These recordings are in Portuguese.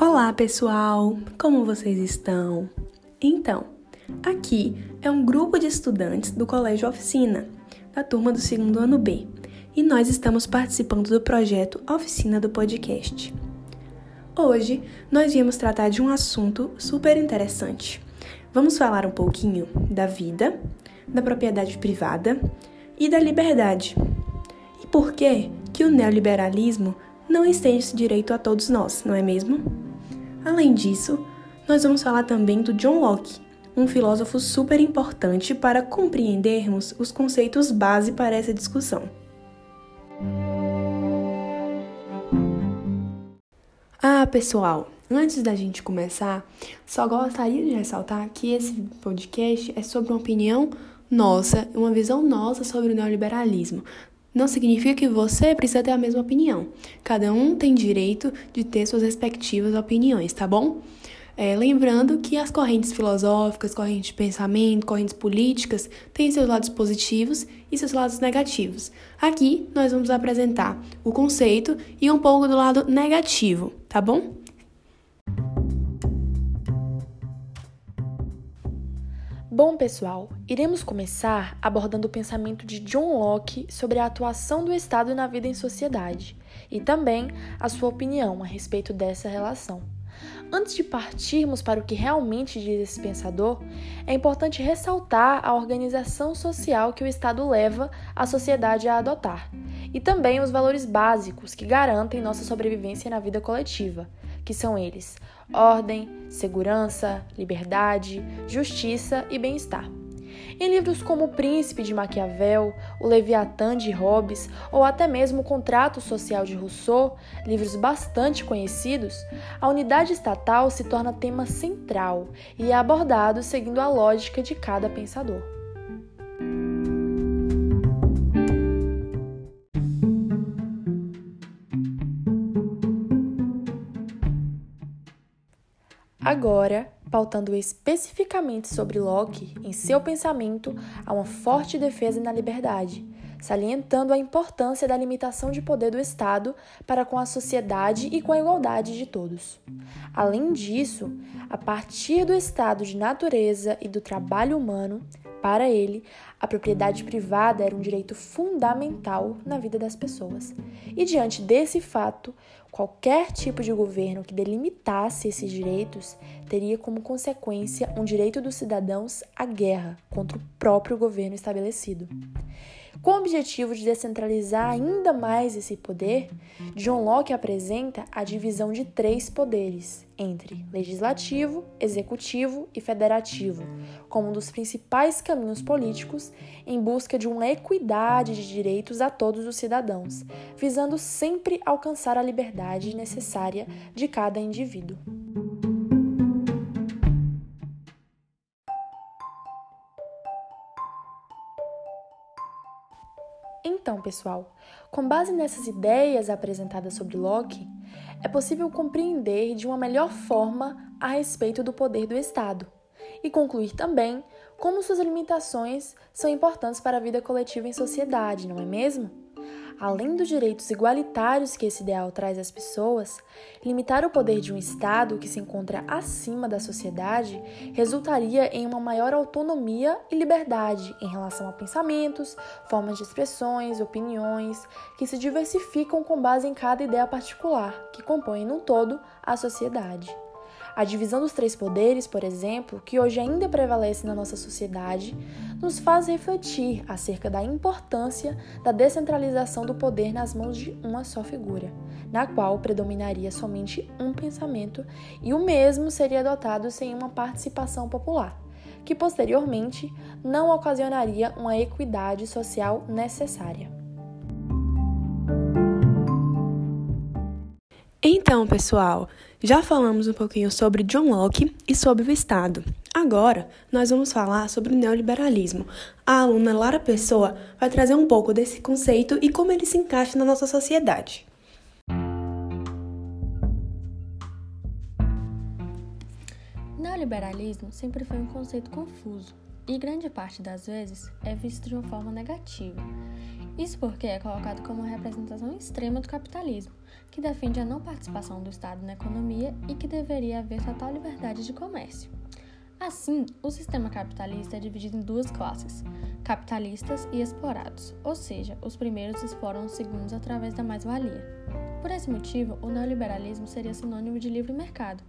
Olá, pessoal! Como vocês estão? Então, aqui é um grupo de estudantes do Colégio Oficina, da turma do segundo ano B, e nós estamos participando do projeto Oficina do Podcast. Hoje, nós viemos tratar de um assunto super interessante. Vamos falar um pouquinho da vida, da propriedade privada e da liberdade. E por que que o neoliberalismo não estende esse direito a todos nós, não é mesmo? Além disso, nós vamos falar também do John Locke, um filósofo super importante para compreendermos os conceitos base para essa discussão. Ah, pessoal, antes da gente começar, só gostaria de ressaltar que esse podcast é sobre uma opinião nossa, uma visão nossa sobre o neoliberalismo. Não significa que você precisa ter a mesma opinião. Cada um tem direito de ter suas respectivas opiniões, tá bom? É, lembrando que as correntes filosóficas, correntes de pensamento, correntes políticas têm seus lados positivos e seus lados negativos. Aqui nós vamos apresentar o conceito e um pouco do lado negativo, tá bom? Bom, pessoal, iremos começar abordando o pensamento de John Locke sobre a atuação do Estado na vida em sociedade e também a sua opinião a respeito dessa relação. Antes de partirmos para o que realmente diz esse pensador, é importante ressaltar a organização social que o Estado leva a sociedade a adotar e também os valores básicos que garantem nossa sobrevivência na vida coletiva, que são eles: ordem, segurança, liberdade, justiça e bem-estar. Em livros como O Príncipe de Maquiavel, O Leviatã de Hobbes ou até mesmo O Contrato Social de Rousseau, livros bastante conhecidos, a unidade estatal se torna tema central e é abordado seguindo a lógica de cada pensador. Agora, pautando especificamente sobre Locke, em seu pensamento há uma forte defesa na liberdade, salientando a importância da limitação de poder do Estado para com a sociedade e com a igualdade de todos. Além disso, a partir do estado de natureza e do trabalho humano, para ele, a propriedade privada era um direito fundamental na vida das pessoas. E diante desse fato, qualquer tipo de governo que delimitasse esses direitos teria como consequência um direito dos cidadãos à guerra contra o próprio governo estabelecido. Com o objetivo de descentralizar ainda mais esse poder, John Locke apresenta a divisão de três poderes entre legislativo, executivo e federativo, como um dos principais caminhos políticos em busca de uma equidade de direitos a todos os cidadãos, visando sempre alcançar a liberdade necessária de cada indivíduo. Então, pessoal, com base nessas ideias apresentadas sobre Locke, é possível compreender de uma melhor forma a respeito do poder do Estado e concluir também como suas limitações são importantes para a vida coletiva em sociedade, não é mesmo? Além dos direitos igualitários que esse ideal traz às pessoas, limitar o poder de um Estado que se encontra acima da sociedade resultaria em uma maior autonomia e liberdade em relação a pensamentos, formas de expressões, opiniões, que se diversificam com base em cada ideia particular que compõe no todo a sociedade. A divisão dos três poderes, por exemplo, que hoje ainda prevalece na nossa sociedade, nos faz refletir acerca da importância da descentralização do poder nas mãos de uma só figura, na qual predominaria somente um pensamento e o mesmo seria adotado sem uma participação popular, que posteriormente não ocasionaria uma equidade social necessária. Então, pessoal, já falamos um pouquinho sobre John Locke e sobre o Estado. Agora, nós vamos falar sobre o neoliberalismo. A aluna Lara Pessoa vai trazer um pouco desse conceito e como ele se encaixa na nossa sociedade. Neoliberalismo sempre foi um conceito confuso e grande parte das vezes é visto de uma forma negativa. Isso porque é colocado como uma representação extrema do capitalismo, que defende a não participação do Estado na economia e que deveria haver total liberdade de comércio. Assim, o sistema capitalista é dividido em duas classes: capitalistas e explorados, ou seja, os primeiros exploram os segundos através da mais-valia. Por esse motivo, o neoliberalismo seria sinônimo de livre mercado,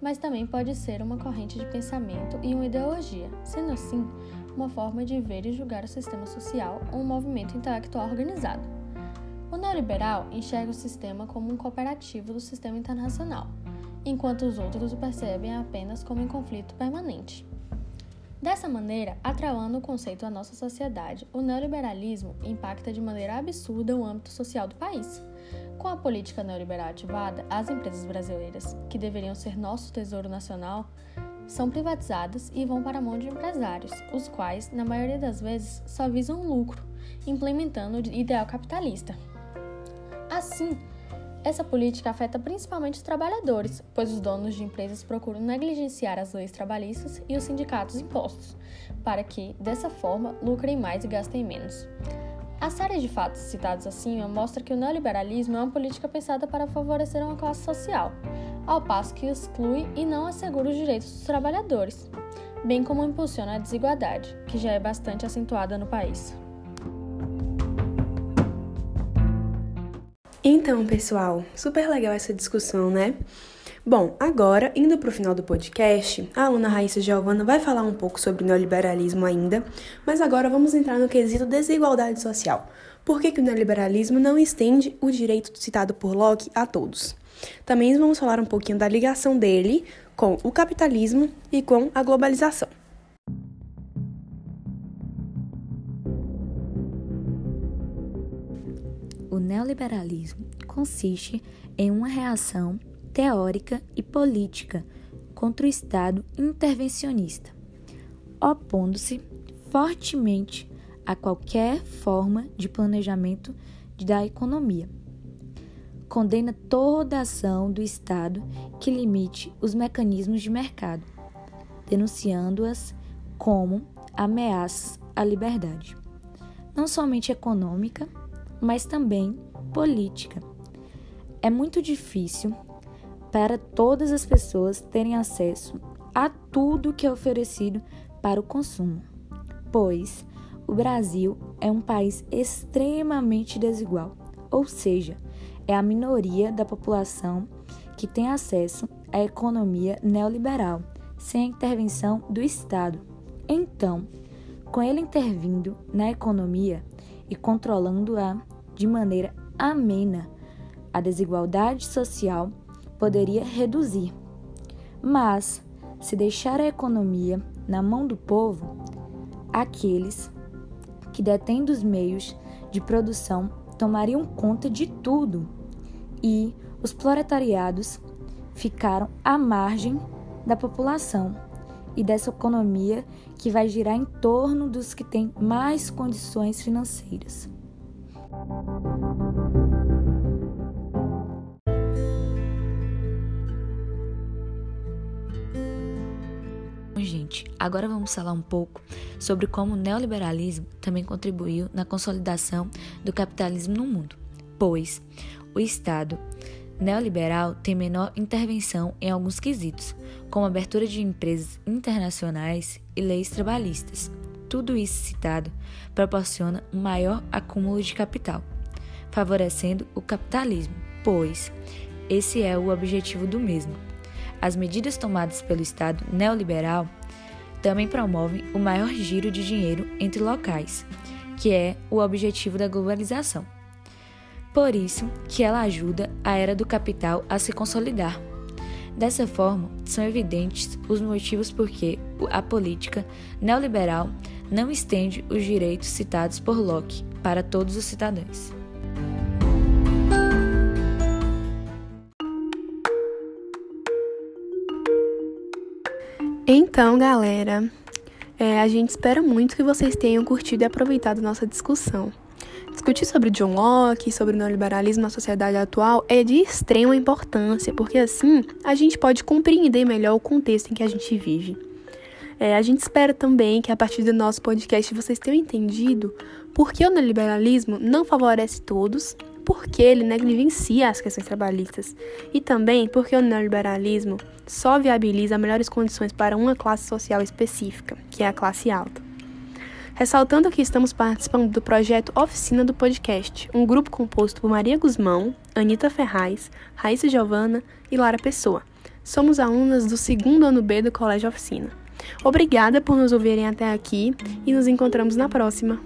mas também pode ser uma corrente de pensamento e uma ideologia, sendo assim, uma forma de ver e julgar o sistema social ou um movimento intelectual organizado. O neoliberal enxerga o sistema como um cooperativo do sistema internacional, enquanto os outros o percebem apenas como um conflito permanente. Dessa maneira, atrelando o conceito à nossa sociedade, o neoliberalismo impacta de maneira absurda o âmbito social do país. Com a política neoliberal ativada, as empresas brasileiras, que deveriam ser nosso tesouro nacional, são privatizadas e vão para a mão de empresários, os quais, na maioria das vezes, só visam lucro, implementando o ideal capitalista. Assim, essa política afeta principalmente os trabalhadores, pois os donos de empresas procuram negligenciar as leis trabalhistas e os sindicatos impostos, para que, dessa forma, lucrem mais e gastem menos. A série de fatos citados acima mostra que o neoliberalismo é uma política pensada para favorecer uma classe social, ao passo que exclui e não assegura os direitos dos trabalhadores, bem como impulsiona a desigualdade, que já é bastante acentuada no país. Então, pessoal, super legal essa discussão, né? Bom, agora, indo para o final do podcast, a aluna Raíssa Giovana vai falar um pouco sobre neoliberalismo ainda, mas agora vamos entrar no quesito desigualdade social. Por que, que o neoliberalismo não estende o direito citado por Locke a todos? Também vamos falar um pouquinho da ligação dele com o capitalismo e com a globalização. O neoliberalismo consiste em uma reação teórica e política contra o Estado intervencionista, opondo-se fortemente a qualquer forma de planejamento da economia. Condena toda ação do Estado que limite os mecanismos de mercado, denunciando-as como ameaças à liberdade, não somente econômica, mas também política. É muito difícil para todas as pessoas terem acesso a tudo que é oferecido para o consumo, pois o Brasil é um país extremamente desigual, ou seja, é a minoria da população que tem acesso à economia neoliberal sem a intervenção do Estado. Então, com ele intervindo na economia e controlando-a de maneira amena, a desigualdade social poderia reduzir. Mas, se deixar a economia na mão do povo, aqueles que detêm dos meios de produção tomariam conta de tudo e os proletariados ficaram à margem da população e dessa economia que vai girar em torno dos que têm mais condições financeiras. Gente, agora vamos falar um pouco sobre como o neoliberalismo também contribuiu na consolidação do capitalismo no mundo, pois o Estado neoliberal tem menor intervenção em alguns quesitos, como abertura de empresas internacionais e leis trabalhistas. Tudo isso citado proporciona um maior acúmulo de capital, favorecendo o capitalismo, pois esse é o objetivo do mesmo. As medidas tomadas pelo Estado neoliberal também promovem o maior giro de dinheiro entre locais, que é o objetivo da globalização. Por isso que ela ajuda a era do capital a se consolidar. Dessa forma, são evidentes os motivos por que a política neoliberal não estende os direitos citados por Locke para todos os cidadãos. Então, galera, é, a gente espera muito que vocês tenham curtido e aproveitado nossa discussão. Discutir sobre John Locke, sobre o neoliberalismo na sociedade atual é de extrema importância, porque assim a gente pode compreender melhor o contexto em que a gente vive. É, a gente espera também que a partir do nosso podcast vocês tenham entendido por que o neoliberalismo não favorece todos, porque ele negligencia as questões trabalhistas e também porque o neoliberalismo só viabiliza melhores condições para uma classe social específica, que é a classe alta. Ressaltando que estamos participando do projeto Oficina do Podcast, um grupo composto por Maria Guzmão, Anita Ferraz, Raíssa Giovana e Lara Pessoa. Somos alunas do segundo ano B do Colégio Oficina. Obrigada por nos ouvirem até aqui e nos encontramos na próxima.